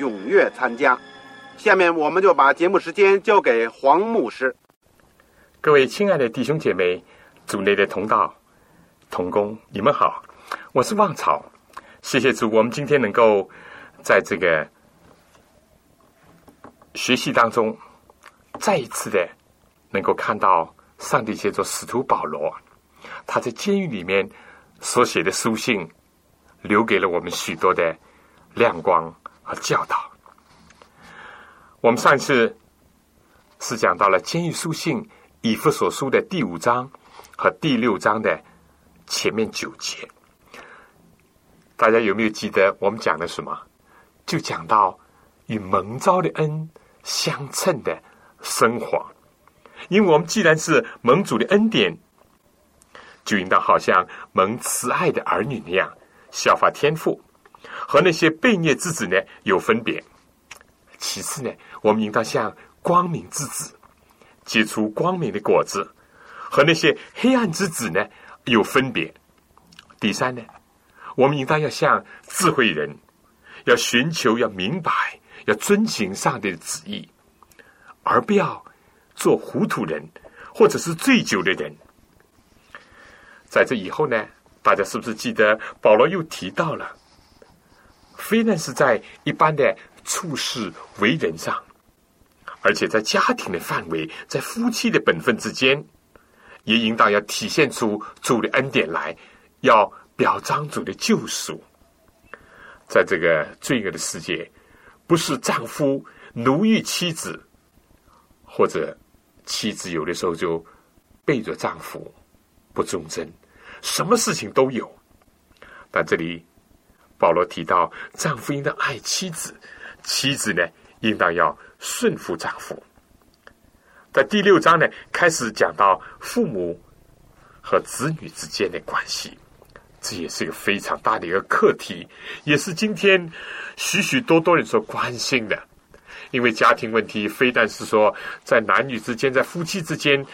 踊跃参加。下面我们就把节目时间交给黄牧师。各位亲爱的弟兄姐妹、组内的同道、同工，你们好，我是旺草。谢谢主，我们今天能够在这个学习当中，再一次的能够看到。上帝借着使徒保罗，他在监狱里面所写的书信，留给了我们许多的亮光和教导。我们上一次是讲到了监狱书信以弗所书的第五章和第六章的前面九节，大家有没有记得我们讲的什么？就讲到与蒙召的恩相称的生活。因为我们既然是蒙主的恩典，就应当好像蒙慈爱的儿女那样效法天父，和那些悖逆之子呢有分别。其次呢，我们应当像光明之子结出光明的果子，和那些黑暗之子呢有分别。第三呢，我们应当要像智慧人，要寻求，要明白，要遵行上帝的旨意，而不要。做糊涂人，或者是醉酒的人，在这以后呢，大家是不是记得保罗又提到了，非但是在一般的处事为人上，而且在家庭的范围，在夫妻的本分之间，也应当要体现出主的恩典来，要表彰主的救赎。在这个罪恶的世界，不是丈夫奴役妻子，或者。妻子有的时候就背着丈夫不忠贞，什么事情都有。但这里保罗提到，丈夫应当爱妻子，妻子呢应当要顺服丈夫。在第六章呢，开始讲到父母和子女之间的关系，这也是一个非常大的一个课题，也是今天许许多多人所关心的。因为家庭问题，非但是说在男女之间、在夫妻之间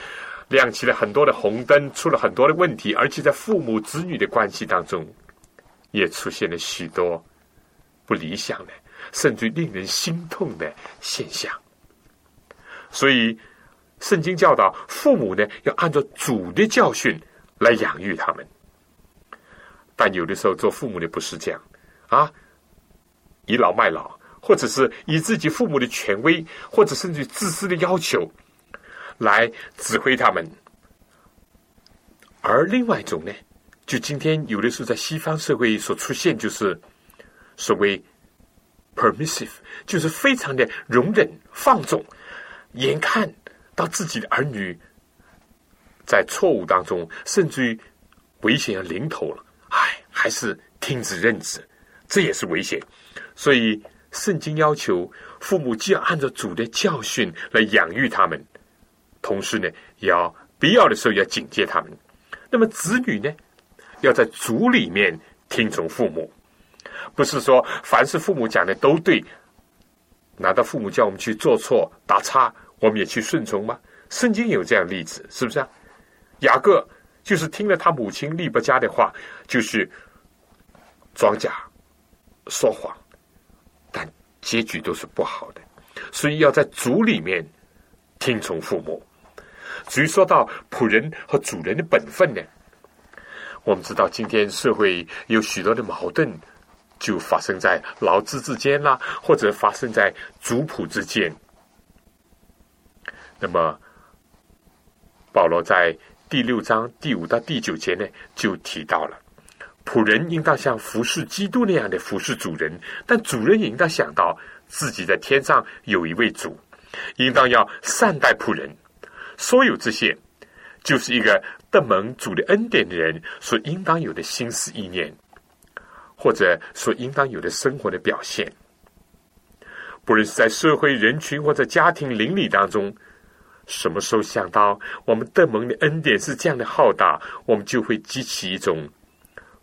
亮起了很多的红灯，出了很多的问题，而且在父母子女的关系当中，也出现了许多不理想的，甚至令人心痛的现象。所以，圣经教导父母呢，要按照主的教训来养育他们。但有的时候，做父母的不是这样啊，倚老卖老。或者是以自己父母的权威，或者甚至自私的要求来指挥他们，而另外一种呢，就今天有的时候在西方社会所出现，就是所谓 permissive，就是非常的容忍放纵，眼看到自己的儿女在错误当中，甚至于危险要临头了，唉，还是听之任之，这也是危险，所以。圣经要求父母既要按照主的教训来养育他们，同时呢，也要必要的时候要警戒他们。那么子女呢，要在主里面听从父母，不是说凡是父母讲的都对。难道父母叫我们去做错打叉，我们也去顺从吗？圣经有这样例子，是不是啊？雅各就是听了他母亲利伯家的话，就是装假说谎。但结局都是不好的，所以要在主里面听从父母。至于说到仆人和主人的本分呢，我们知道今天社会有许多的矛盾就发生在劳资之间啦，或者发生在族谱之间。那么，保罗在第六章第五到第九节呢，就提到了仆人应当像服侍基督那样的服侍主人，但主人也应当想到自己在天上有一位主，应当要善待仆人。所有这些，就是一个得蒙主的恩典的人所应当有的心思意念，或者所应当有的生活的表现。不论是在社会人群或者家庭邻里当中。什么时候想到我们邓蒙的恩典是这样的浩大，我们就会激起一种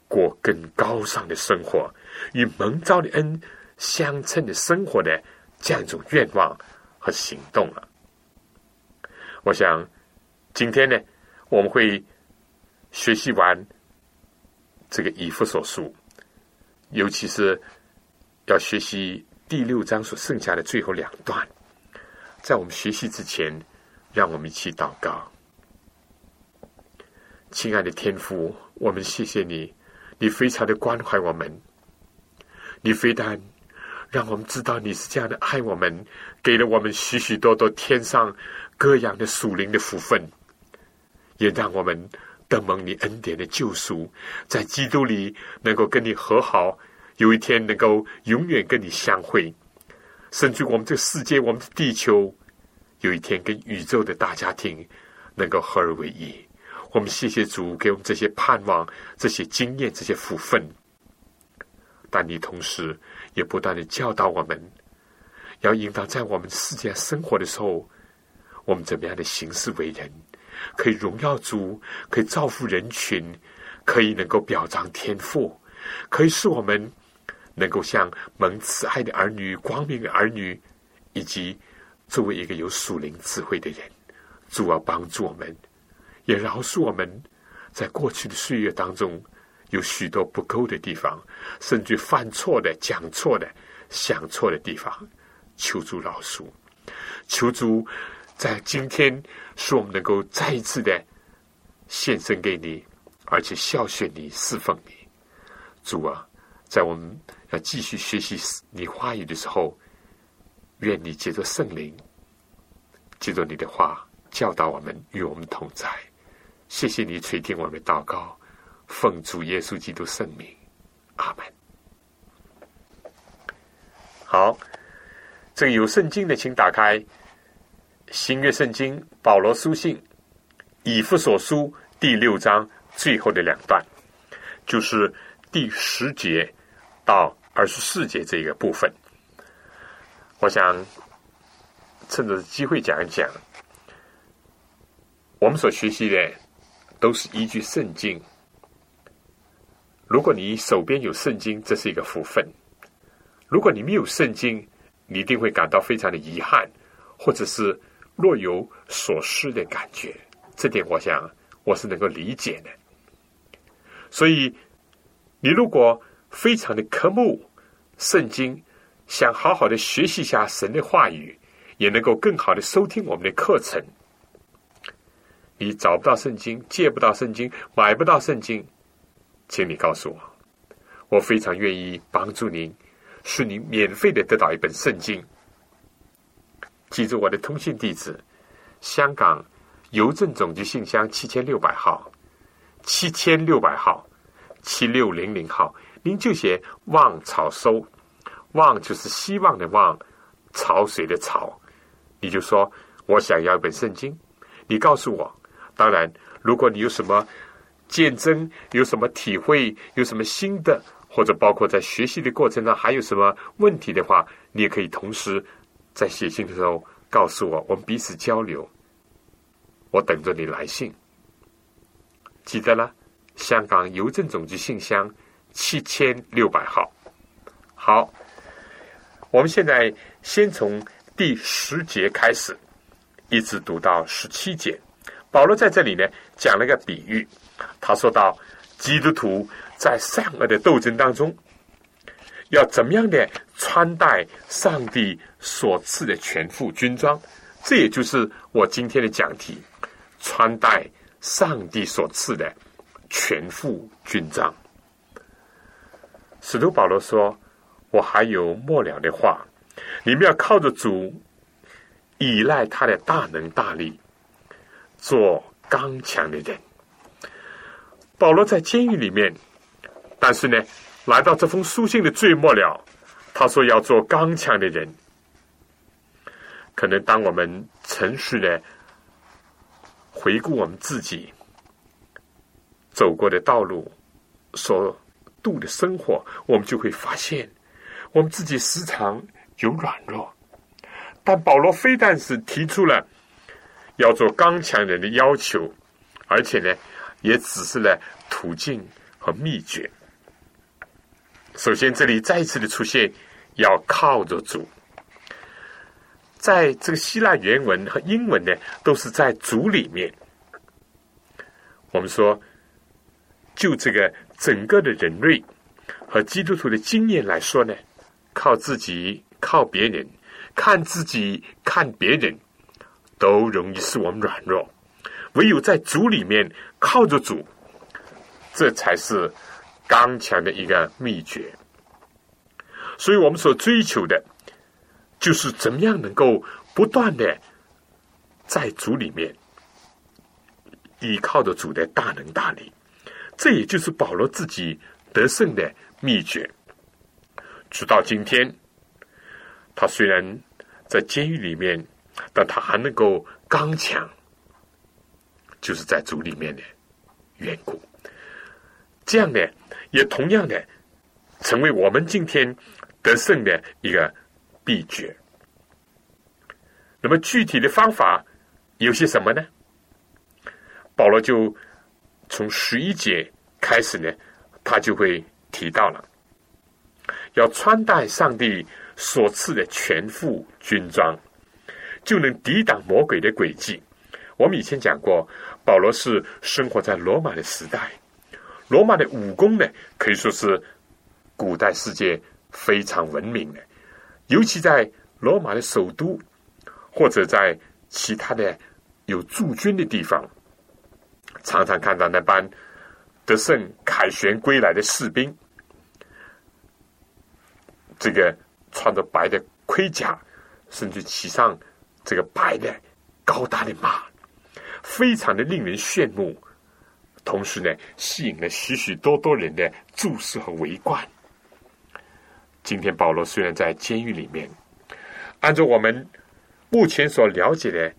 过更高尚的生活，与蒙召的恩相称的生活的这样一种愿望和行动了。我想今天呢，我们会学习完这个以弗所书，尤其是要学习第六章所剩下的最后两段，在我们学习之前。让我们一起祷告，亲爱的天父，我们谢谢你，你非常的关怀我们，你非但让我们知道你是这样的爱我们，给了我们许许多多天上各样的属灵的福分，也让我们得蒙你恩典的救赎，在基督里能够跟你和好，有一天能够永远跟你相会，甚至我们这个世界，我们的地球。有一天，跟宇宙的大家庭能够合而为一。我们谢谢主给我们这些盼望、这些经验、这些福分。但你同时也不断的教导我们，要引导在我们世界生活的时候，我们怎么样的行事为人，可以荣耀主，可以造福人群，可以能够表彰天赋，可以使我们能够像蒙慈爱的儿女、光明的儿女，以及。作为一个有属灵智慧的人，主要帮助我们，也饶恕我们在过去的岁月当中有许多不够的地方，甚至犯错的、讲错的、想错的地方，求主饶恕，求主在今天使我们能够再一次的献身给你，而且孝顺你、侍奉你。主啊，在我们要继续学习你话语的时候。愿你借着圣灵，借着你的话教导我们，与我们同在。谢谢你垂听我们的祷告，奉主耶稣基督圣名，阿门。好，这个有圣经的，请打开新约圣经保罗书信以弗所书第六章最后的两段，就是第十节到二十四节这个部分。我想趁着机会讲一讲，我们所学习的都是依据圣经。如果你手边有圣经，这是一个福分；如果你没有圣经，你一定会感到非常的遗憾，或者是若有所失的感觉。这点，我想我是能够理解的。所以，你如果非常的渴慕圣经，想好好的学习一下神的话语，也能够更好的收听我们的课程。你找不到圣经，借不到圣经，买不到圣经，请你告诉我，我非常愿意帮助您，使您免费的得到一本圣经。记住我的通信地址：香港邮政总局信箱七千六百号，七千六百号，七六零零号，您就写“望草收”。望就是希望的望，潮水的潮，你就说我想要一本圣经，你告诉我。当然，如果你有什么见证，有什么体会，有什么新的，或者包括在学习的过程中还有什么问题的话，你也可以同时在写信的时候告诉我，我们彼此交流。我等着你来信，记得了，香港邮政总局信箱七千六百号。好。我们现在先从第十节开始，一直读到十七节。保罗在这里呢讲了个比喻，他说到基督徒在善恶的斗争当中，要怎么样的穿戴上帝所赐的全副军装？这也就是我今天的讲题：穿戴上帝所赐的全副军装。使徒保罗说：“我还有末了的话，你们要靠着主，依赖他的大能大力，做刚强的人。”保罗在监狱里面，但是呢，来到这封书信的最末了，他说要做刚强的人。可能当我们诚实的回顾我们自己走过的道路，所度的生活，我们就会发现，我们自己时常有软弱。但保罗非但是提出了要做刚强人的要求，而且呢，也指示了途径和秘诀。首先，这里再次的出现，要靠着主。在这个希腊原文和英文呢，都是在主里面。我们说，就这个整个的人类和基督徒的经验来说呢，靠自己、靠别人、看自己、看别人，都容易使我们软弱。唯有在主里面靠着主，这才是刚强的一个秘诀。所以我们所追求的。就是怎么样能够不断的在主里面依靠着主的大能大力，这也就是保罗自己得胜的秘诀。直到今天，他虽然在监狱里面，但他还能够刚强，就是在主里面的缘故。这样呢，也同样的成为我们今天得胜的一个。秘诀。那么具体的方法有些什么呢？保罗就从十一节开始呢，他就会提到了，要穿戴上帝所赐的全副军装，就能抵挡魔鬼的诡计。我们以前讲过，保罗是生活在罗马的时代，罗马的武功呢，可以说是古代世界非常闻名的。尤其在罗马的首都，或者在其他的有驻军的地方，常常看到那班得胜凯旋归来的士兵，这个穿着白的盔甲，甚至骑上这个白的高大的马，非常的令人炫目，同时呢，吸引了许许多多人的注视和围观。今天保罗虽然在监狱里面，按照我们目前所了解的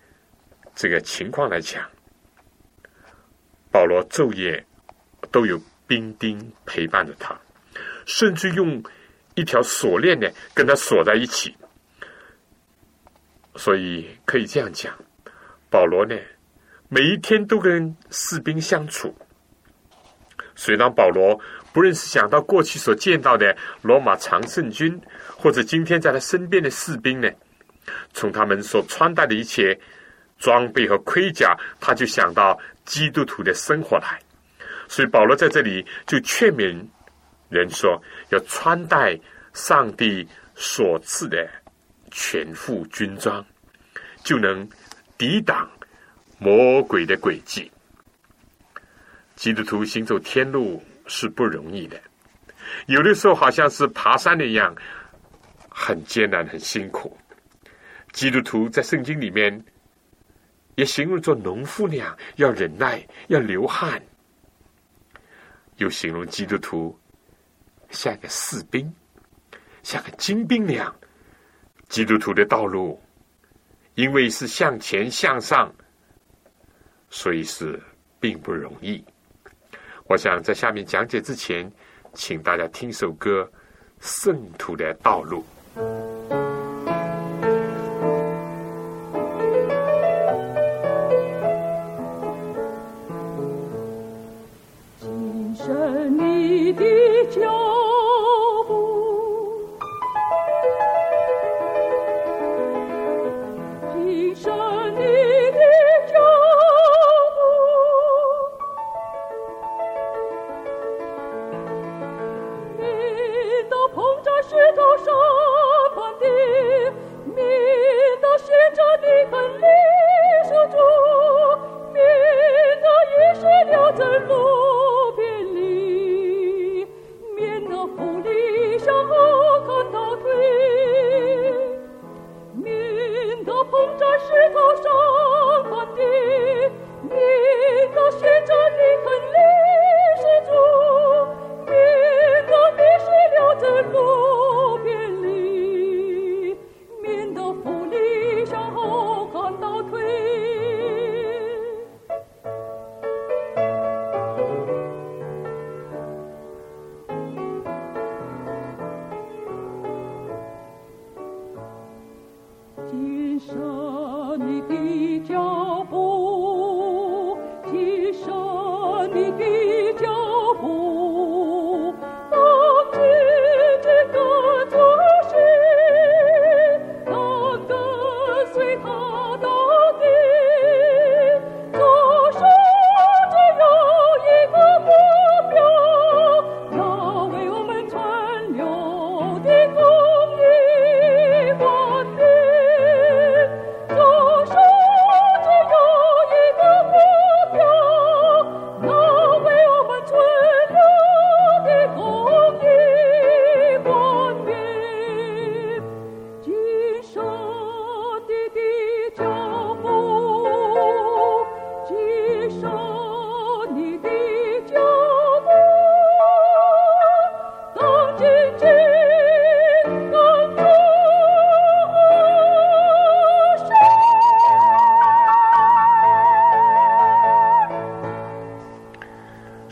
这个情况来讲，保罗昼夜都有兵丁陪伴着他，甚至用一条锁链呢跟他锁在一起，所以可以这样讲，保罗呢每一天都跟士兵相处，所以当保罗。不论是想到过去所见到的罗马常胜军，或者今天在他身边的士兵呢，从他们所穿戴的一切装备和盔甲，他就想到基督徒的生活来。所以保罗在这里就劝勉人说，要穿戴上帝所赐的全副军装，就能抵挡魔鬼的诡计。基督徒行走天路。是不容易的，有的时候好像是爬山的一样，很艰难、很辛苦。基督徒在圣经里面也形容做农夫那样，要忍耐，要流汗；又形容基督徒像个士兵，像个精兵那样。基督徒的道路，因为是向前向上，所以是并不容易。我想在下面讲解之前，请大家听首歌《圣徒的道路》。石头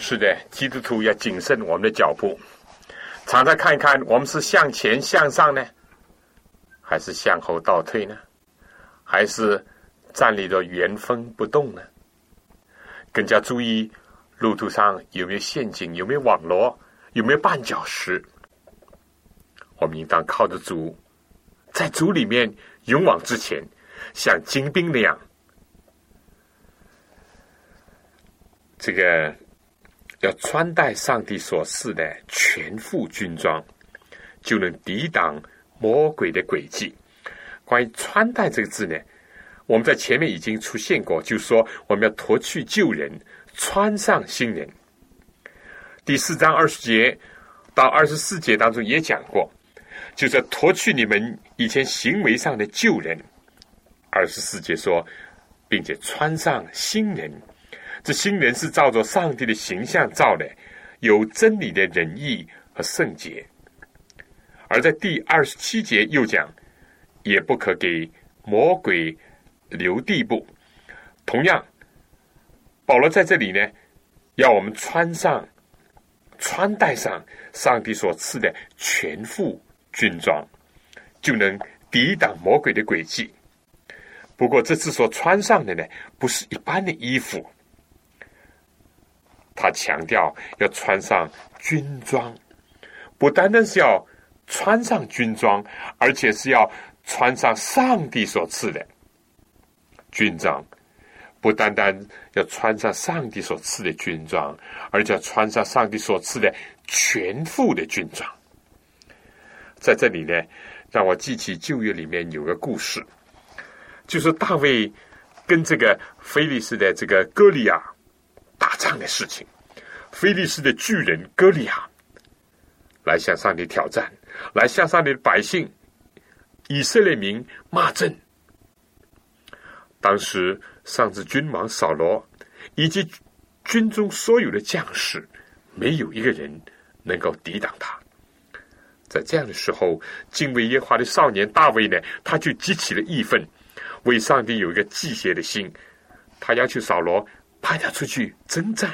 是的，基督徒要谨慎我们的脚步，常常看一看我们是向前向上呢，还是向后倒退呢？还是站立着原封不动呢？更加注意路途上有没有陷阱，有没有网罗，有没有绊脚石。我们应当靠着主，在主里面勇往直前，像精兵那样。这个要穿戴上帝所赐的全副军装，就能抵挡魔鬼的诡计。关于“穿戴”这个字呢，我们在前面已经出现过，就说我们要脱去旧人，穿上新人。第四章二十节到二十四节当中也讲过，就是脱去你们以前行为上的旧人。二十四节说，并且穿上新人。这新人是照着上帝的形象造的，有真理的仁义和圣洁。而在第二十七节又讲，也不可给魔鬼留地步。同样，保罗在这里呢，要我们穿上、穿戴上上帝所赐的全副军装，就能抵挡魔鬼的诡计。不过，这次所穿上的呢，不是一般的衣服。他强调要穿上军装，不单单是要穿上军装，而且是要穿上上帝所赐的军装。不单单要穿上上帝所赐的军装，而且要穿上上帝所赐的全副的军装。在这里呢，让我记起旧约里面有个故事，就是大卫跟这个菲利斯的这个歌利亚。打仗的事情，菲利斯的巨人歌利亚来向上帝挑战，来向上帝的百姓以色列民骂阵。当时上至君王扫罗以及军中所有的将士，没有一个人能够抵挡他。在这样的时候，敬畏耶和华的少年大卫呢，他就激起了义愤，为上帝有一个祭邪的心，他要求扫罗。派他出去征战。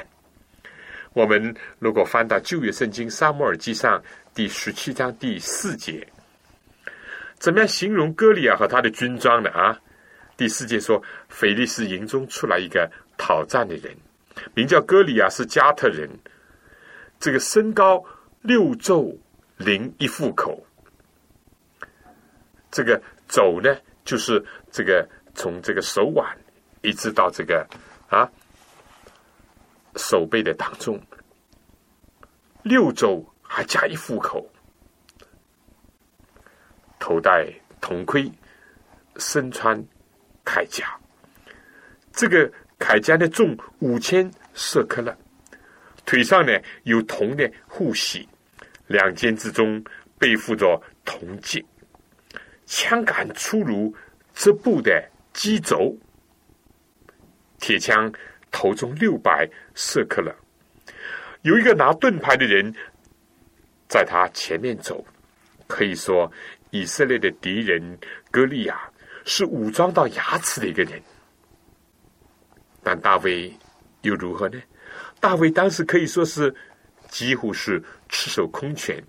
我们如果翻到旧约圣经《撒母耳记上》第十七章第四节，怎么样形容歌利亚和他的军装呢？啊，第四节说，腓力斯营中出来一个讨战的人，名叫歌利亚，是加特人。这个身高六肘零一腹口，这个肘呢，就是这个从这个手腕一直到这个啊。手背的当中，六周还加一副口，头戴铜盔，身穿铠甲。这个铠甲呢重五千色克勒，腿上呢有铜的护膝，两肩之中背负着铜镜，枪杆粗如织布的机轴，铁枪。头中六百色克了，有一个拿盾牌的人在他前面走。可以说，以色列的敌人歌利亚是武装到牙齿的一个人。但大卫又如何呢？大卫当时可以说是几乎是赤手空拳。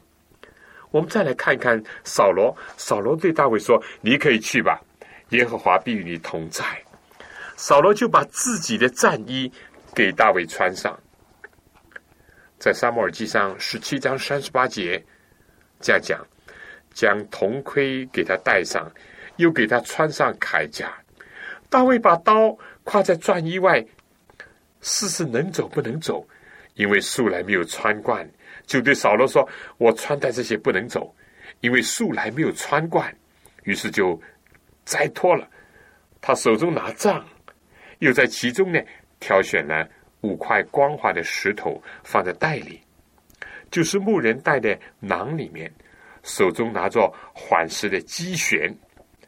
我们再来看看扫罗，扫罗对大卫说：“你可以去吧，耶和华必与你同在。扫罗就把自己的战衣给大卫穿上，在撒母耳记上十七章三十八节这样讲：将铜盔给他戴上，又给他穿上铠甲。大卫把刀挎在战衣外，试试能走不能走，因为素来没有穿惯，就对扫罗说：“我穿戴这些不能走，因为素来没有穿惯。”于是就摘脱了，他手中拿杖。又在其中呢，挑选了五块光滑的石头放在袋里，就是牧人带的囊里面，手中拿着缓实的机旋，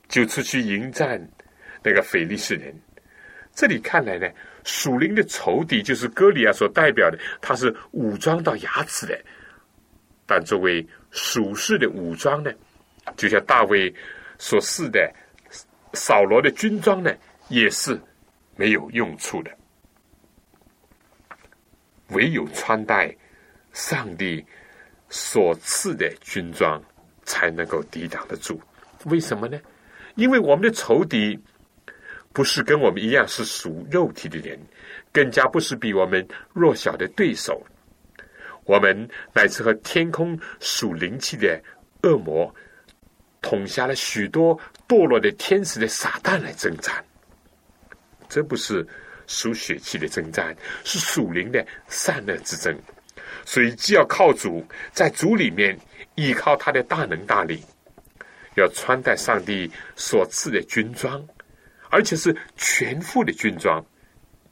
就出去迎战那个腓力士人。这里看来呢，属灵的仇敌就是歌利亚所代表的，他是武装到牙齿的，但作为属世的武装呢，就像大卫所示的扫罗的军装呢，也是。没有用处的，唯有穿戴上帝所赐的军装，才能够抵挡得住。为什么呢？因为我们的仇敌不是跟我们一样是属肉体的人，更加不是比我们弱小的对手。我们乃是和天空属灵气的恶魔，统下了许多堕落的天使的撒旦来征战。这不是属血气的征战，是属灵的善恶之争。所以，既要靠主，在主里面依靠他的大能大力，要穿戴上帝所赐的军装，而且是全副的军装，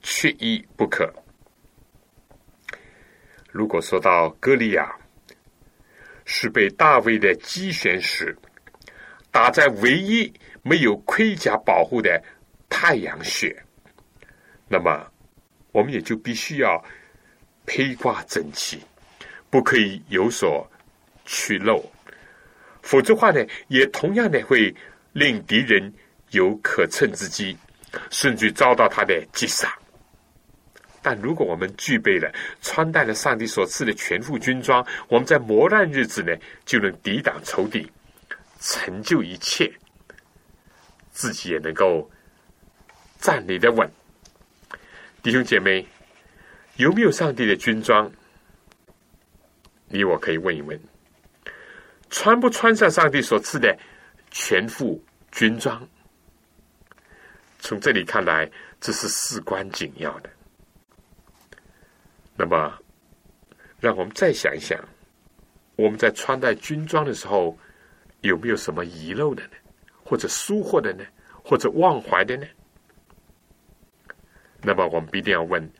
缺一不可。如果说到歌利亚是被大卫的机旋石打在唯一没有盔甲保护的太阳穴。那么，我们也就必须要披挂整齐，不可以有所去漏，否则话呢，也同样的会令敌人有可乘之机，甚至遭到他的击杀。但如果我们具备了穿戴了上帝所赐的全副军装，我们在磨难日子呢，就能抵挡仇敌，成就一切，自己也能够站立的稳。弟兄姐妹，有没有上帝的军装？你我可以问一问：穿不穿上上帝所赐的全副军装？从这里看来，这是事关紧要的。那么，让我们再想一想：我们在穿戴军装的时候，有没有什么遗漏的呢？或者疏忽的呢？或者忘怀的呢？那么我们必定要问：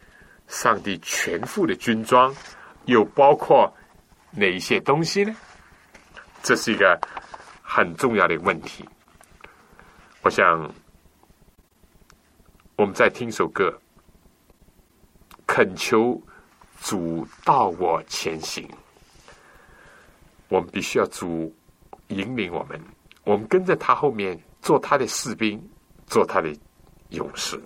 上帝全副的军装又包括哪一些东西呢？这是一个很重要的问题。我想，我们再听首歌，恳求主到我前行。我们必须要主引领我们，我们跟着他后面做他的士兵，做他的勇士。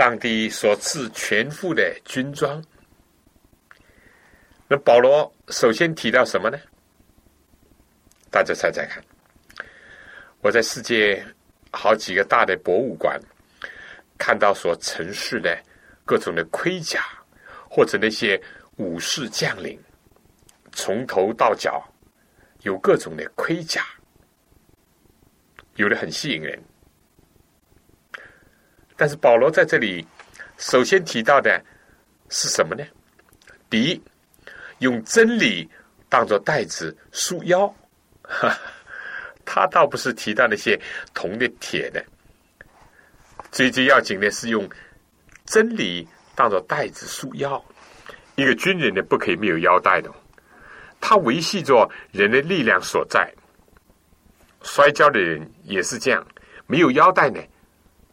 上帝所赐全副的军装。那保罗首先提到什么呢？大家猜猜看。我在世界好几个大的博物馆看到所陈设的各种的盔甲，或者那些武士将领，从头到脚有各种的盔甲，有的很吸引人。但是保罗在这里首先提到的是什么呢？第一，用真理当做带子束腰，哈。他倒不是提到那些铜的、铁的，最最要紧的是用真理当做带子束腰。一个军人呢，不可以没有腰带的，他维系着人的力量所在。摔跤的人也是这样，没有腰带呢，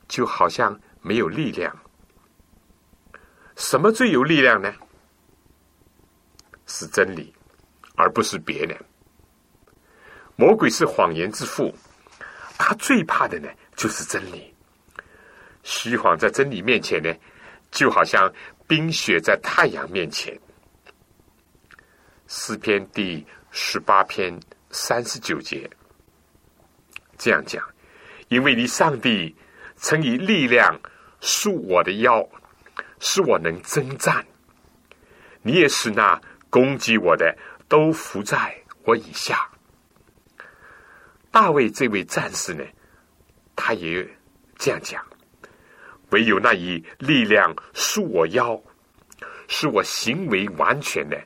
就好像没有力量。什么最有力量呢？是真理，而不是别人。魔鬼是谎言之父，他最怕的呢就是真理。虚谎在真理面前呢，就好像冰雪在太阳面前。诗篇第十八篇三十九节这样讲：因为你上帝曾以力量束我的腰，使我能征战。你也使那攻击我的都伏在我以下。大卫这位战士呢，他也这样讲：唯有那以力量束我腰，使我行为完全的，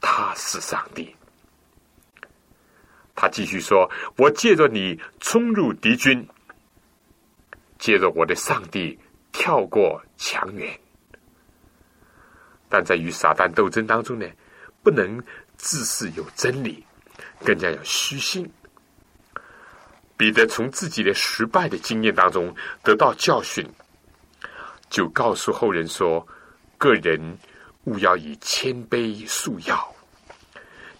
他是上帝。他继续说：“我借着你冲入敌军，借着我的上帝跳过墙垣。但在与撒旦斗争当中呢，不能自恃有真理，更加要虚心。”彼得从自己的失败的经验当中得到教训，就告诉后人说：“个人勿要以谦卑束腰，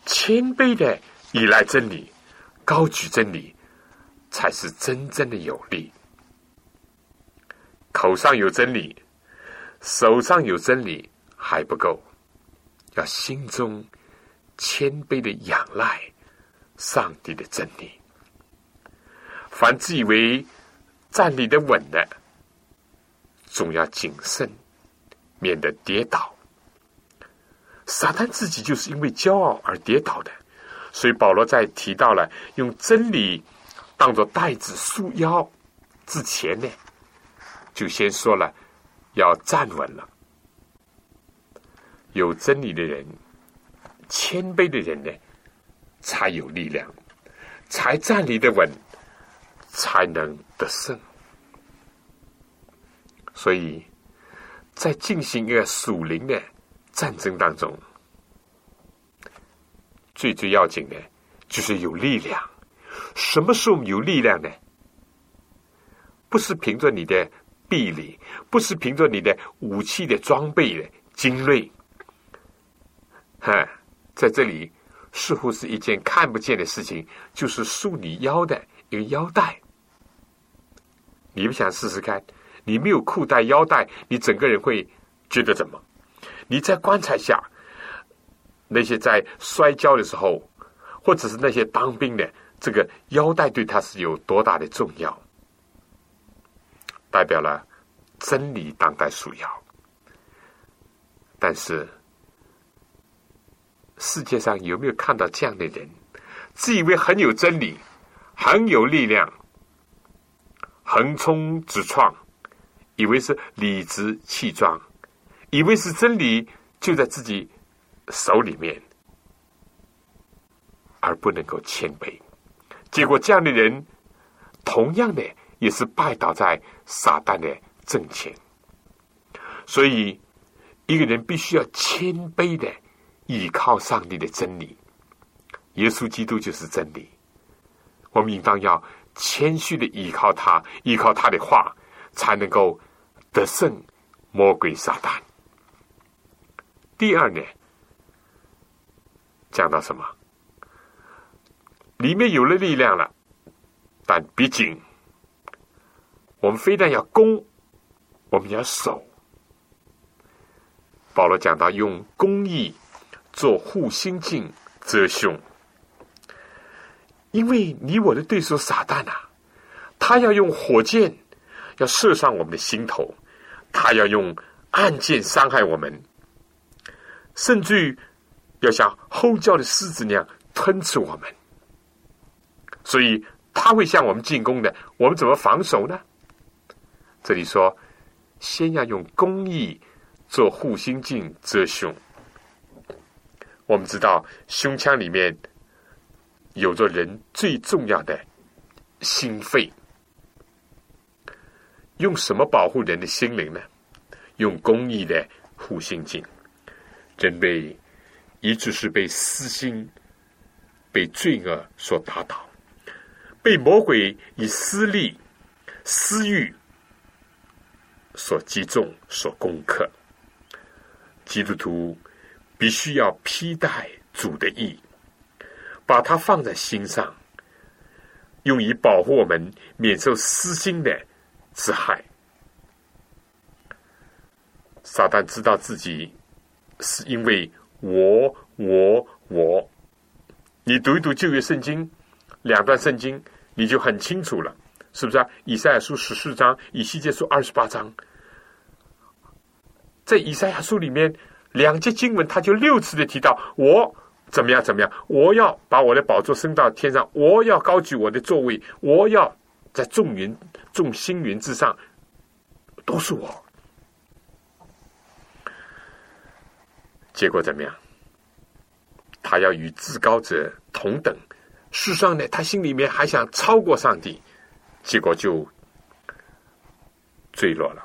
谦卑的依赖真理，高举真理，才是真正的有力。口上有真理，手上有真理还不够，要心中谦卑的仰赖上帝的真理。”凡自以为站立的稳的，总要谨慎，免得跌倒。撒旦自己就是因为骄傲而跌倒的，所以保罗在提到了用真理当做带子束腰之前呢，就先说了要站稳了。有真理的人，谦卑的人呢，才有力量，才站立的稳。才能得胜。所以在进行一个属灵的战争当中，最最要紧的，就是有力量。什么时候有力量呢？不是凭着你的臂力，不是凭着你的武器的装备的精锐，哈，在这里似乎是一件看不见的事情，就是束你腰的一个腰带。你不想试试看？你没有裤带腰带，你整个人会觉得怎么？你在棺材下，那些在摔跤的时候，或者是那些当兵的，这个腰带对他是有多大的重要？代表了真理当代束腰。但是世界上有没有看到这样的人，自以为很有真理，很有力量？横冲直撞，以为是理直气壮，以为是真理就在自己手里面，而不能够谦卑。结果这样的人，同样的也是拜倒在撒旦的正前。所以，一个人必须要谦卑的依靠上帝的真理。耶稣基督就是真理，我们应当要。谦虚的依靠他，依靠他的话，才能够得胜魔鬼撒旦。第二呢，讲到什么？里面有了力量了，但毕竟我们非但要攻，我们要守。保罗讲到用公义做护心镜遮胸，因为你我的对手撒旦啊，他要用火箭要射上我们的心头，他要用暗箭伤害我们，甚至于要像吼叫的狮子那样吞吃我们。所以他会向我们进攻的，我们怎么防守呢？这里说，先要用公义做护心镜遮胸。我们知道，胸腔里面有着人最重要的心肺。用什么保护人的心灵呢？用公义的护心镜。人被一直是被私心、被罪恶所打倒。被魔鬼以私利、私欲所击中、所攻克，基督徒必须要披戴主的义，把它放在心上，用以保护我们免受私心的之害。撒旦知道自己是因为我、我、我。你读一读旧约圣经，两段圣经。你就很清楚了，是不是啊？以赛亚书十四章，以西结书二十八章，在以赛亚书里面两节经文，他就六次的提到我怎么样怎么样，我要把我的宝座升到天上，我要高举我的座位，我要在众云众星云之上，都是我。结果怎么样？他要与至高者同等。事实上呢，他心里面还想超过上帝，结果就坠落了。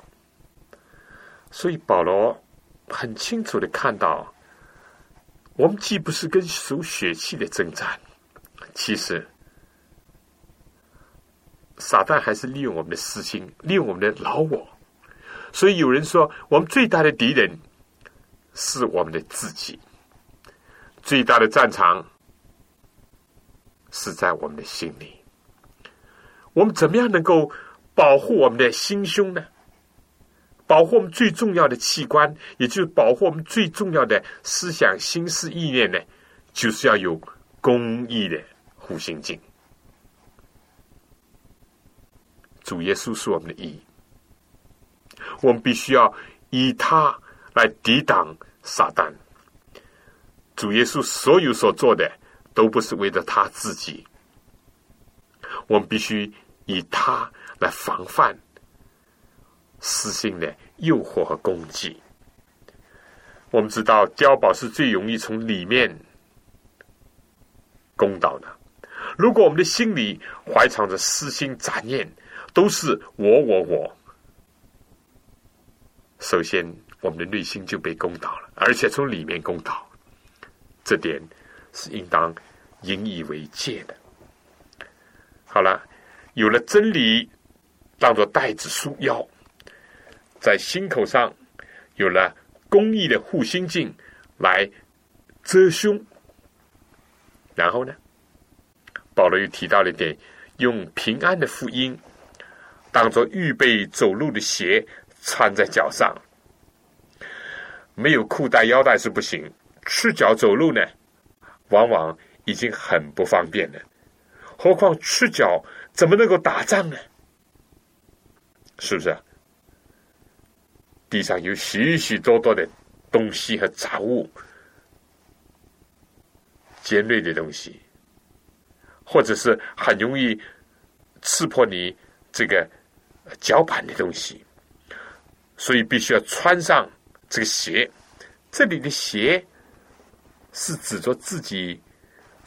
所以保罗很清楚的看到，我们既不是跟属血气的征战，其实撒旦还是利用我们的私心，利用我们的老我。所以有人说，我们最大的敌人是我们的自己，最大的战场。是在我们的心里。我们怎么样能够保护我们的心胸呢？保护我们最重要的器官，也就是保护我们最重要的思想、心思、意念呢？就是要有公义的护心镜。主耶稣是我们的义，我们必须要以他来抵挡撒旦。主耶稣所有所做的。都不是为了他自己，我们必须以他来防范私心的诱惑和攻击。我们知道碉堡是最容易从里面攻倒的。如果我们的心里怀藏着私心杂念，都是我我我，首先我们的内心就被攻倒了，而且从里面攻倒，这点。是应当引以为戒的。好了，有了真理当做带子束腰，在心口上有了公义的护心镜来遮胸，然后呢，保罗又提到了一点，用平安的福音当做预备走路的鞋穿在脚上，没有裤带腰带是不行，赤脚走路呢？往往已经很不方便了，何况赤脚怎么能够打仗呢？是不是？地上有许许多多的东西和杂物，尖锐的东西，或者是很容易刺破你这个脚板的东西，所以必须要穿上这个鞋。这里的鞋。是指着自己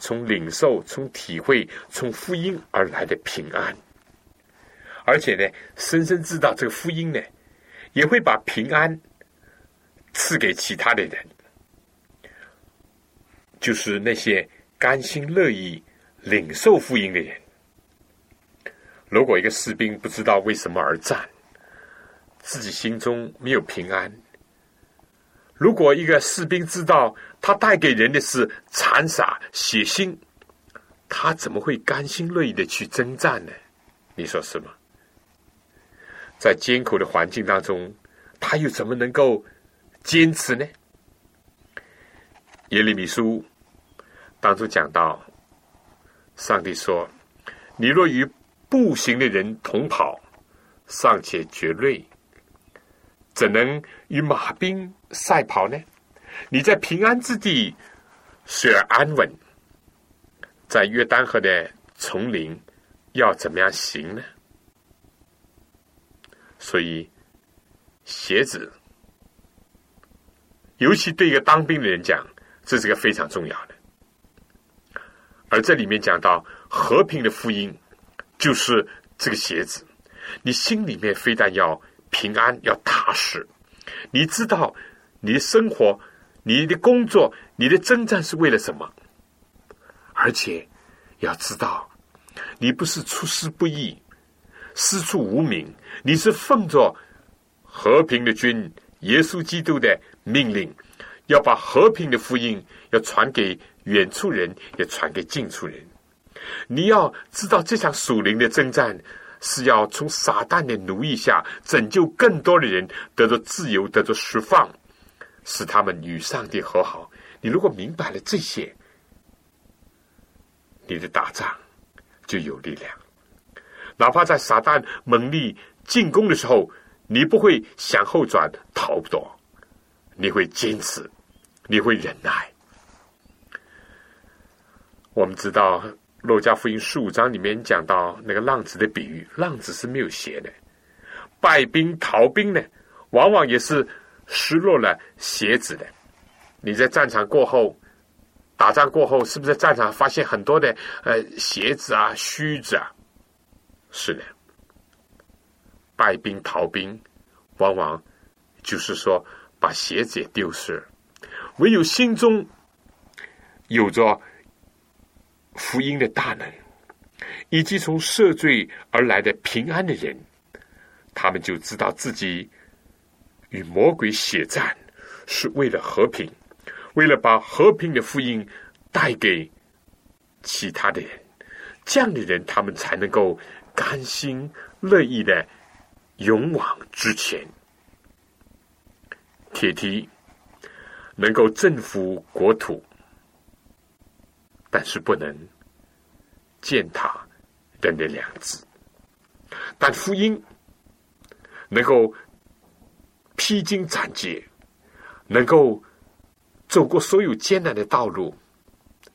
从领受、从体会、从福音而来的平安，而且呢，深深知道这个福音呢，也会把平安赐给其他的人，就是那些甘心乐意领受福音的人。如果一个士兵不知道为什么而战，自己心中没有平安。如果一个士兵知道他带给人的是残杀血腥，他怎么会甘心乐意的去征战呢？你说是吗？在艰苦的环境当中，他又怎么能够坚持呢？耶利米书当中讲到，上帝说：“你若与步行的人同跑，尚且绝锐，怎能与马兵赛跑呢？你在平安之地虽而安稳，在约旦河的丛林要怎么样行呢？所以鞋子，尤其对一个当兵的人讲，这是个非常重要的。而这里面讲到和平的福音，就是这个鞋子。你心里面非但要平安，要踏实。你知道你的生活、你的工作、你的征战是为了什么？而且要知道，你不是出师不意、师出无名，你是奉着和平的君耶稣基督的命令，要把和平的福音要传给远处人，也传给近处人。你要知道这场属灵的征战。是要从撒旦的奴役下拯救更多的人得到自由，得到释放，使他们与上帝和好。你如果明白了这些，你的打仗就有力量。哪怕在撒旦猛力进攻的时候，你不会向后转逃不躲，你会坚持，你会忍耐。我们知道。《路加福音》十五章里面讲到那个浪子的比喻，浪子是没有鞋的，败兵逃兵呢，往往也是失落了鞋子的。你在战场过后，打仗过后，是不是在战场发现很多的呃鞋子啊、靴子啊？是的，败兵逃兵，往往就是说把鞋子也丢失，唯有心中有着。福音的大能，以及从赦罪而来的平安的人，他们就知道自己与魔鬼血战是为了和平，为了把和平的福音带给其他的人。这样的人，他们才能够甘心乐意的勇往直前。铁蹄能够征服国土。但是不能践踏人的良知，但福音能够披荆斩棘，能够走过所有艰难的道路。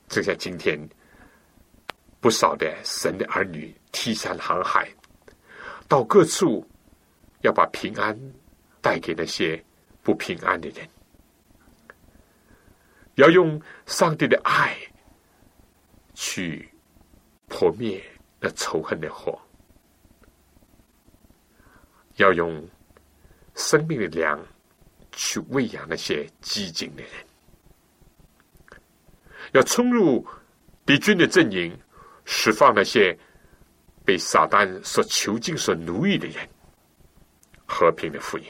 就像今天不少的神的儿女梯山航海，到各处要把平安带给那些不平安的人，要用上帝的爱。去破灭那仇恨的火，要用生命的粮去喂养那些激进的人，要冲入敌军的阵营，释放那些被撒旦所囚禁、所奴役的人，和平的福音。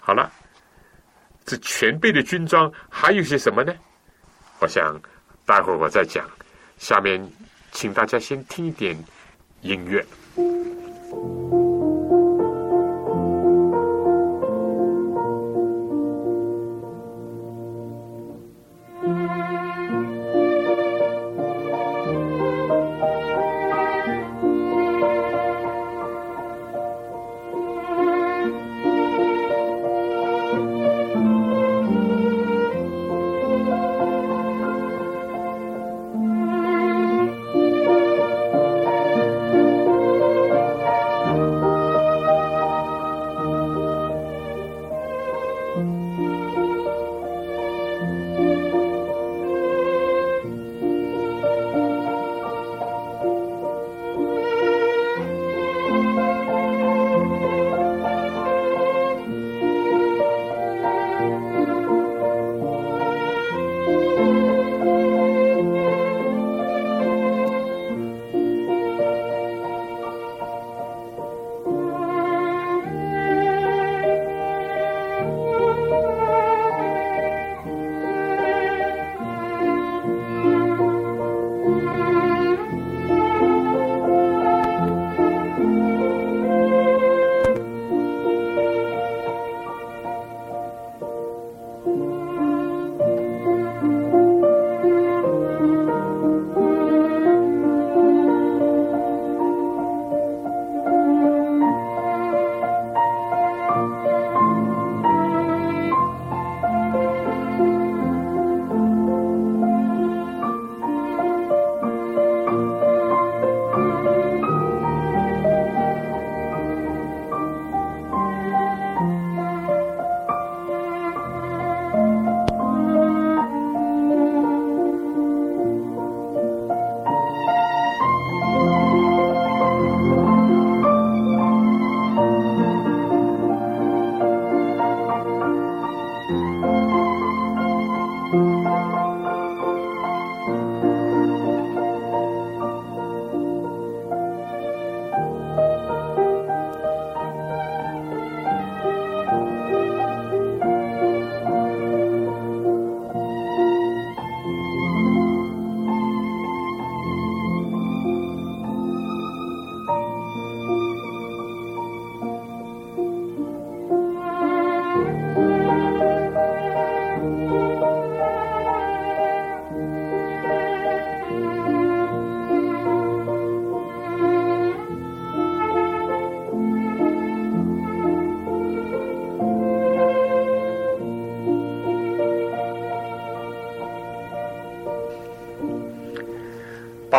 好了，这全备的军装还有些什么呢？我想，待会儿我再讲。下面，请大家先听一点音乐。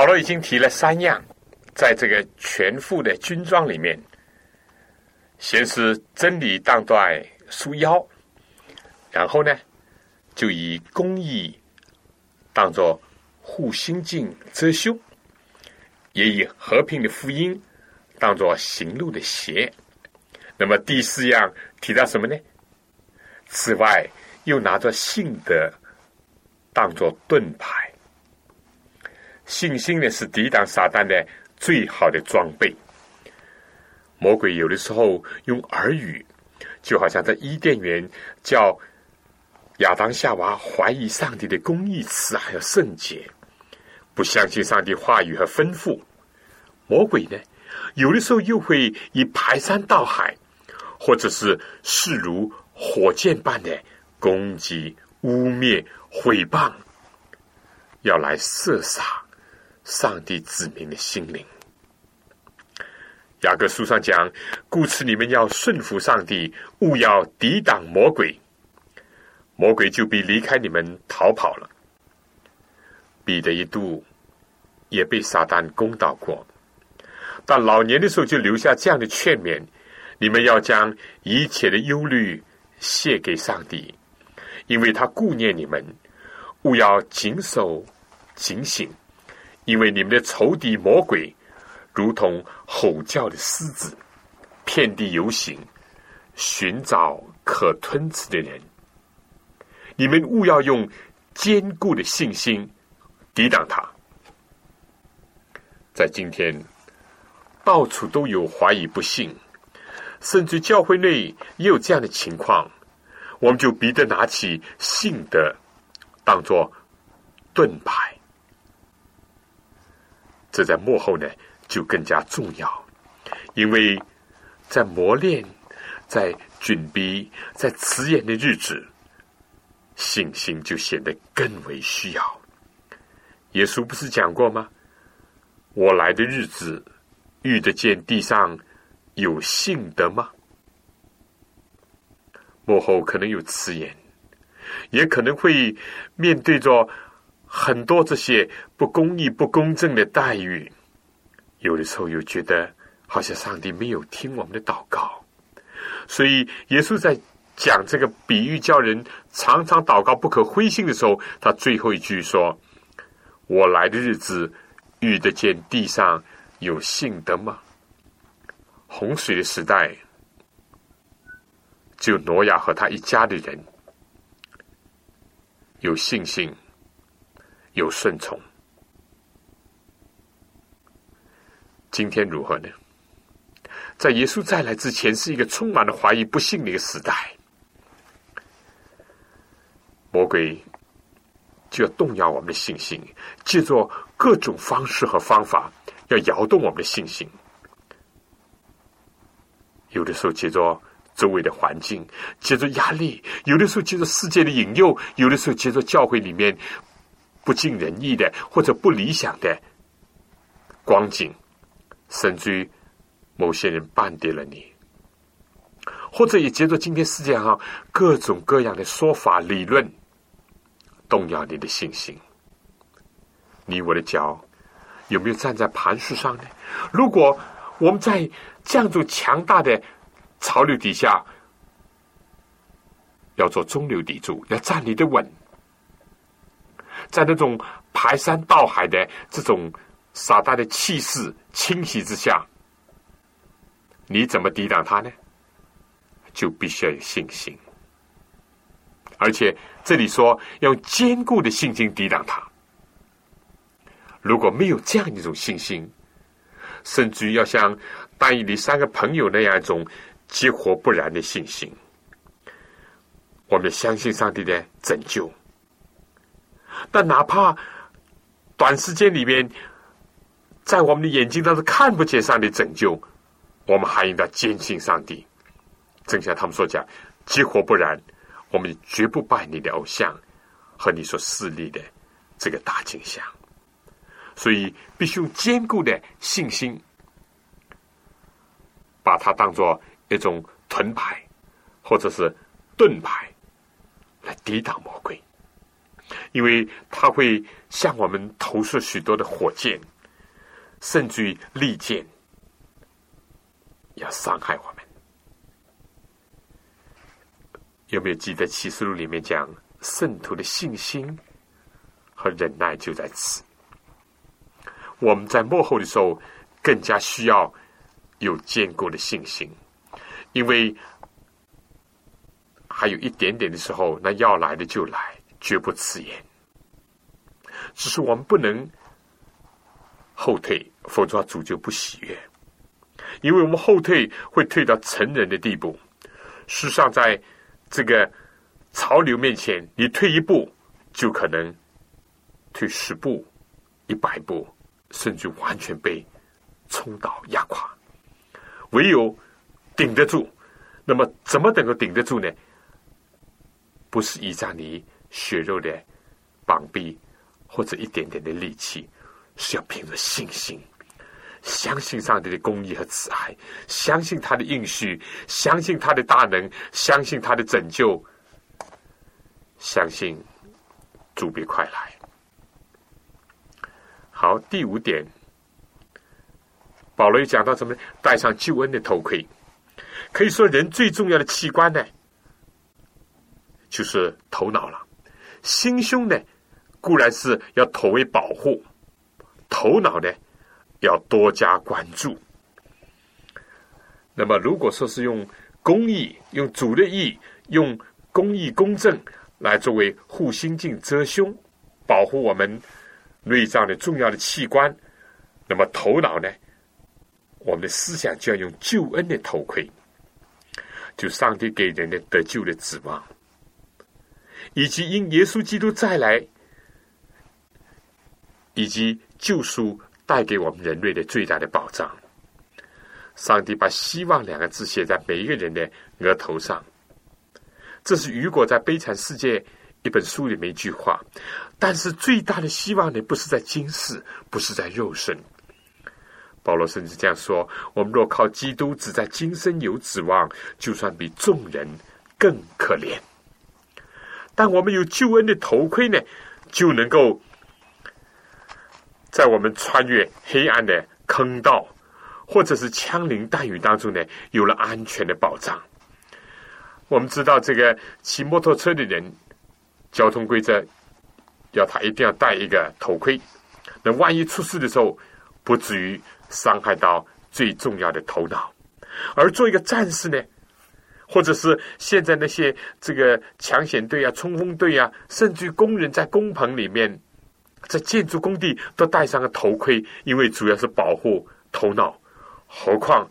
罗已经提了三样，在这个全副的军装里面，先是真理当在束腰，然后呢，就以公义当作护心镜遮胸，也以和平的福音当作行路的鞋。那么第四样提到什么呢？此外，又拿着信德当作盾牌。信心呢，是抵挡撒旦的最好的装备。魔鬼有的时候用耳语，就好像在伊甸园叫亚当夏娃怀疑上帝的公义、慈爱和圣洁，不相信上帝话语和吩咐。魔鬼呢，有的时候又会以排山倒海，或者是势如火箭般的攻击、污蔑、毁谤，要来射杀。上帝子民的心灵，雅各书上讲，故此你们要顺服上帝，勿要抵挡魔鬼，魔鬼就必离开你们逃跑了。彼得一度也被撒旦攻倒过，但老年的时候就留下这样的劝勉：你们要将一切的忧虑卸给上帝，因为他顾念你们，勿要谨守警醒。因为你们的仇敌魔鬼，如同吼叫的狮子，遍地游行，寻找可吞吃的人。你们务要用坚固的信心抵挡他。在今天，到处都有怀疑不信，甚至教会内也有这样的情况，我们就必得拿起信的，当做盾牌。这在幕后呢，就更加重要，因为在磨练、在紧逼、在辞严的日子，信心就显得更为需要。耶稣不是讲过吗？我来的日子，遇得见地上有信的吗？幕后可能有辞言，也可能会面对着。很多这些不公义、不公正的待遇，有的时候又觉得好像上帝没有听我们的祷告，所以耶稣在讲这个比喻，叫人常常祷告、不可灰心的时候，他最后一句说：“我来的日子，遇得见地上有信的吗？”洪水的时代，只有挪亚和他一家的人有信心。有顺从，今天如何呢？在耶稣再来之前，是一个充满了怀疑、不幸的一个时代。魔鬼就要动摇我们的信心，借着各种方式和方法，要摇动我们的信心。有的时候借着周围的环境，借着压力；有的时候借着世界的引诱；有的时候借着教会里面。不尽人意的或者不理想的光景，甚至于某些人绊跌了你，或者也接着今天世界上各种各样的说法理论，动摇你的信心。你我的脚有没有站在磐石上呢？如果我们在这样种强大的潮流底下，要做中流砥柱，要站立的稳。在那种排山倒海的这种撒旦的气势侵袭之下，你怎么抵挡他呢？就必须要有信心，而且这里说要坚固的信心抵挡他。如果没有这样一种信心，甚至于要像大义里三个朋友那样一种激活不燃的信心，我们相信上帝的拯救。但哪怕短时间里面，在我们的眼睛当中看不见上帝拯救，我们还应当坚信上帝。正像他们所讲，激活不然，我们绝不拜你的偶像和你所势力的这个大景象。所以，必须用坚固的信心，把它当做一种盾牌或者是盾牌，来抵挡魔鬼。因为它会向我们投射许多的火箭，甚至于利剑，要伤害我们。有没有记得启示录里面讲圣徒的信心和忍耐就在此？我们在幕后的时候更加需要有坚固的信心，因为还有一点点的时候，那要来的就来，绝不迟延。只是我们不能后退，否则主就不喜悦。因为我们后退会退到成人的地步。事实上，在这个潮流面前，你退一步就可能退十步、一百步，甚至完全被冲倒、压垮。唯有顶得住，那么怎么能够顶得住呢？不是依仗你血肉的膀臂或者一点点的力气，是要凭着信心，相信上帝的公义和慈爱，相信他的应许，相信他的大能，相信他的拯救，相信主必快来。好，第五点，保罗又讲到什么？戴上救恩的头盔，可以说人最重要的器官呢，就是头脑了。心胸呢，固然是要妥为保护，头脑呢，要多加关注。那么，如果说是用公义、用主的义、用公义公正来作为护心镜遮胸，保护我们内脏的重要的器官，那么头脑呢，我们的思想就要用救恩的头盔，就上帝给人的得救的指望。以及因耶稣基督再来，以及救赎带给我们人类的最大的保障。上帝把希望两个字写在每一个人的额头上，这是雨果在《悲惨世界》一本书里面一句话。但是最大的希望呢，不是在今世，不是在肉身。保罗甚至这样说：我们若靠基督只在今生有指望，就算比众人更可怜。但我们有救恩的头盔呢，就能够在我们穿越黑暗的坑道，或者是枪林弹雨当中呢，有了安全的保障。我们知道，这个骑摩托车的人，交通规则要他一定要戴一个头盔，那万一出事的时候，不至于伤害到最重要的头脑。而做一个战士呢？或者是现在那些这个抢险队啊、冲锋队啊，甚至于工人在工棚里面，在建筑工地都戴上了头盔，因为主要是保护头脑。何况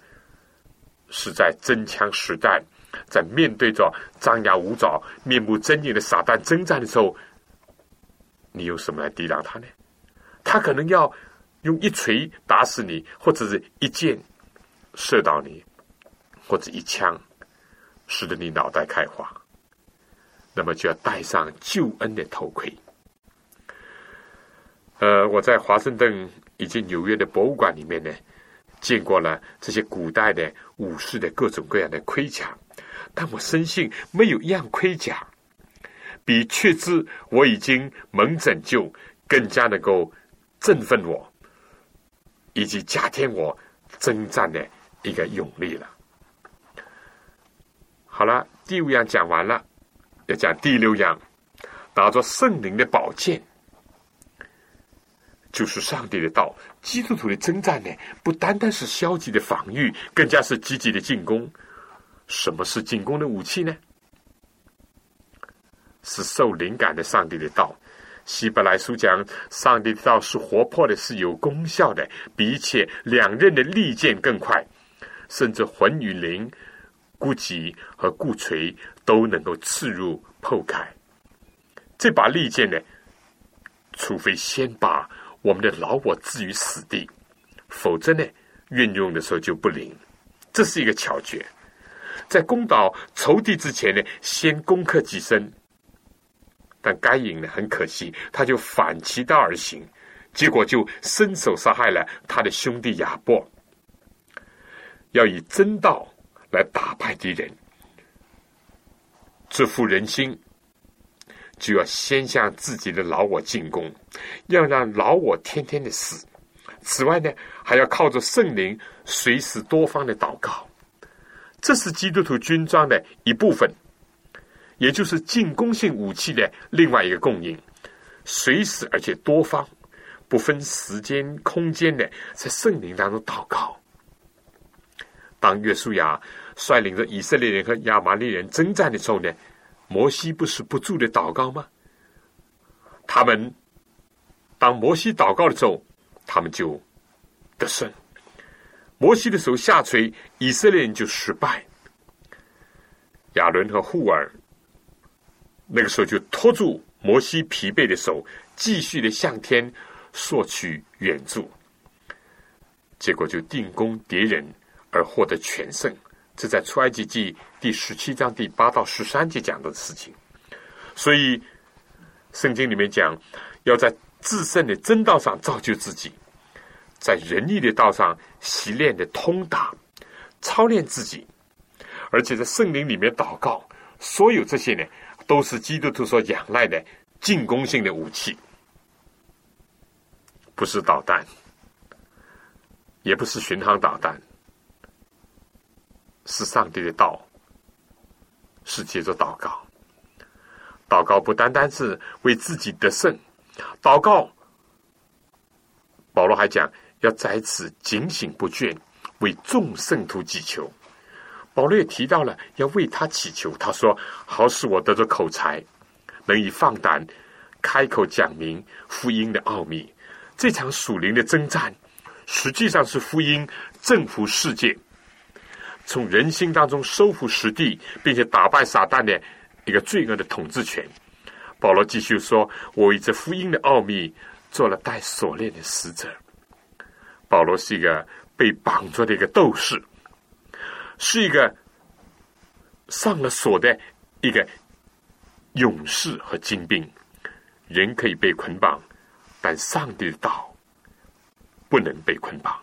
是在真枪实弹，在面对着张牙舞爪、面目狰狞的撒旦征战的时候，你有什么来抵挡他呢？他可能要用一锤打死你，或者是一箭射到你，或者一枪。使得你脑袋开花，那么就要戴上救恩的头盔。呃，我在华盛顿以及纽约的博物馆里面呢，见过了这些古代的武士的各种各样的盔甲，但我深信没有一样盔甲比确知我已经蒙拯救更加能够振奋我，以及加添我征战的一个勇力了。好了，第五样讲完了，要讲第六样，拿着圣灵的宝剑，就是上帝的道。基督徒的征战呢，不单单是消极的防御，更加是积极的进攻。什么是进攻的武器呢？是受灵感的上帝的道。希伯来书讲，上帝的道是活泼的，是有功效的，比一切两刃的利剑更快，甚至魂与灵。孤戟和固锤都能够刺入破开。这把利剑呢，除非先把我们的老我置于死地，否则呢，运用的时候就不灵。这是一个巧诀，在攻倒仇敌之前呢，先攻克己身。但该隐呢，很可惜，他就反其道而行，结果就伸手杀害了他的兄弟亚伯。要以真道。来打败敌人，制服人心，就要先向自己的老我进攻，要让老我天天的死。此外呢，还要靠着圣灵随时多方的祷告。这是基督徒军装的一部分，也就是进攻性武器的另外一个供应。随时而且多方，不分时间空间的，在圣灵当中祷告。当约书亚率领着以色列人和亚玛利人征战的时候呢，摩西不是不住的祷告吗？他们当摩西祷告的时候，他们就得胜。摩西的手下垂，以色列人就失败。亚伦和户尔那个时候就拖住摩西疲惫的手，继续的向天索取援助，结果就定攻敌人而获得全胜。这在出埃及记第十七章第八到十三节讲的事情。所以圣经里面讲，要在自胜的真道上造就自己。在仁义的道上习练的通达，操练自己，而且在圣灵里面祷告，所有这些呢，都是基督徒所仰赖的进攻性的武器，不是导弹，也不是巡航导弹，是上帝的道，是接着祷告。祷告不单单是为自己得胜，祷告，保罗还讲。要在此警醒不倦，为众圣徒祈求。保罗也提到了要为他祈求。他说：“好使我得着口才，能以放胆开口讲明福音的奥秘。这场属灵的征战，实际上是福音征服世界，从人心当中收复实地，并且打败撒旦的一个罪恶的统治权。”保罗继续说：“我为这福音的奥秘做了带锁链的使者。”保罗是一个被绑着的一个斗士，是一个上了锁的一个勇士和精兵。人可以被捆绑，但上帝的道不能被捆绑。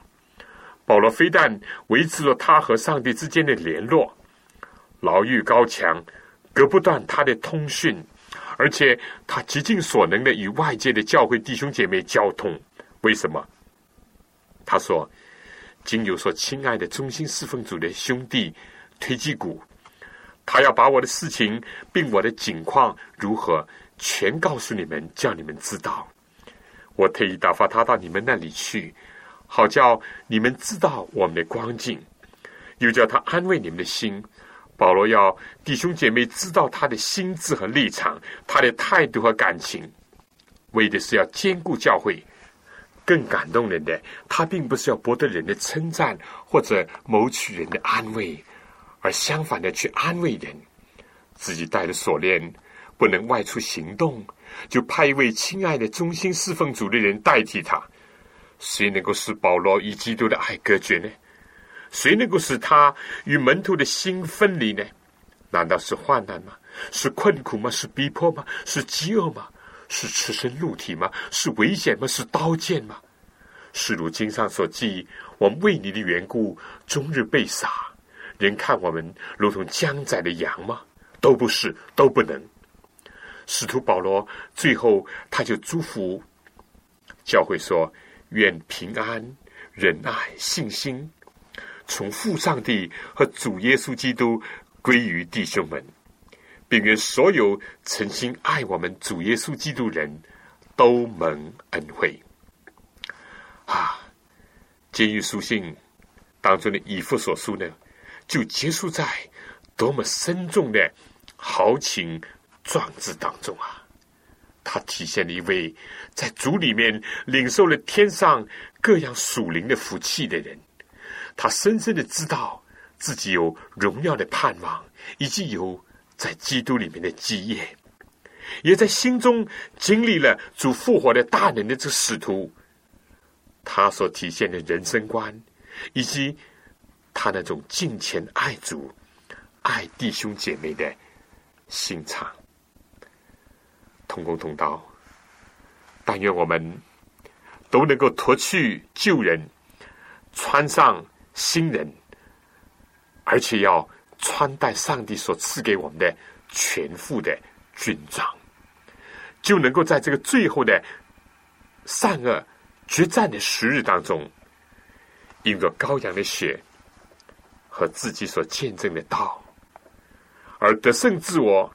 保罗非但维持了他和上帝之间的联络，牢狱高墙隔不断他的通讯，而且他极尽所能的与外界的教会弟兄姐妹交通。为什么？他说：“经由说，亲爱的中心侍奉组的兄弟推基谷，他要把我的事情并我的境况如何全告诉你们，叫你们知道。我特意打发他到你们那里去，好叫你们知道我们的光景，又叫他安慰你们的心。保罗要弟兄姐妹知道他的心智和立场，他的态度和感情，为的是要兼顾教会。”更感动人的，他并不是要博得人的称赞或者谋取人的安慰，而相反的去安慰人。自己带着锁链，不能外出行动，就派一位亲爱的忠心侍奉主的人代替他。谁能够使保罗与基督的爱隔绝呢？谁能够使他与门徒的心分离呢？难道是患难吗？是困苦吗？是逼迫吗？是饥饿吗？是赤身露体吗？是危险吗？是刀剑吗？是如经上所记，我们为你的缘故，终日被杀，人看我们如同将宰的羊吗？都不是，都不能。使徒保罗最后他就祝福教会说：愿平安、仁爱、信心，从父上帝和主耶稣基督归于弟兄们。并愿所有诚心爱我们主耶稣基督人都蒙恩惠。啊，监狱书信当中的以弗所书呢，就结束在多么深重的豪情壮志当中啊！他体现了一位在主里面领受了天上各样属灵的福气的人，他深深的知道自己有荣耀的盼望，以及有。在基督里面的基业，也在心中经历了主复活的大能的这使徒，他所体现的人生观，以及他那种敬虔爱主、爱弟兄姐妹的心肠，同工同道。但愿我们都能够脱去旧人，穿上新人，而且要。穿戴上帝所赐给我们的全副的军装，就能够在这个最后的善恶决战的时日当中，用着羔羊的血和自己所见证的道，而得胜自我，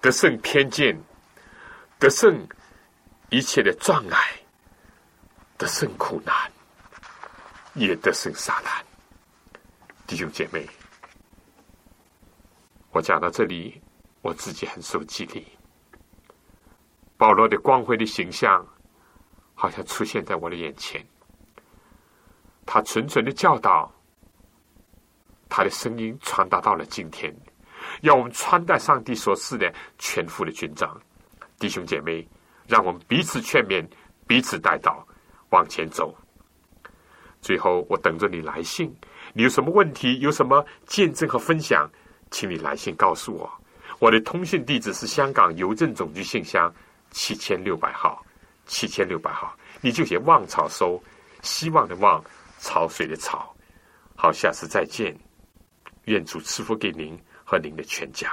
得胜偏见，得胜一切的障碍，得胜苦难，也得胜撒旦。弟兄姐妹，我讲到这里，我自己很受激励。保罗的光辉的形象，好像出现在我的眼前。他纯纯的教导，他的声音传达到了今天，要我们穿戴上帝所赐的全副的军装。弟兄姐妹，让我们彼此劝勉，彼此带导，往前走。最后，我等着你来信。你有什么问题？有什么见证和分享？请你来信告诉我。我的通讯地址是香港邮政总局信箱七千六百号，七千六百号。你就写“望草收”，希望的望，潮水的潮。好，下次再见。愿主赐福给您和您的全家。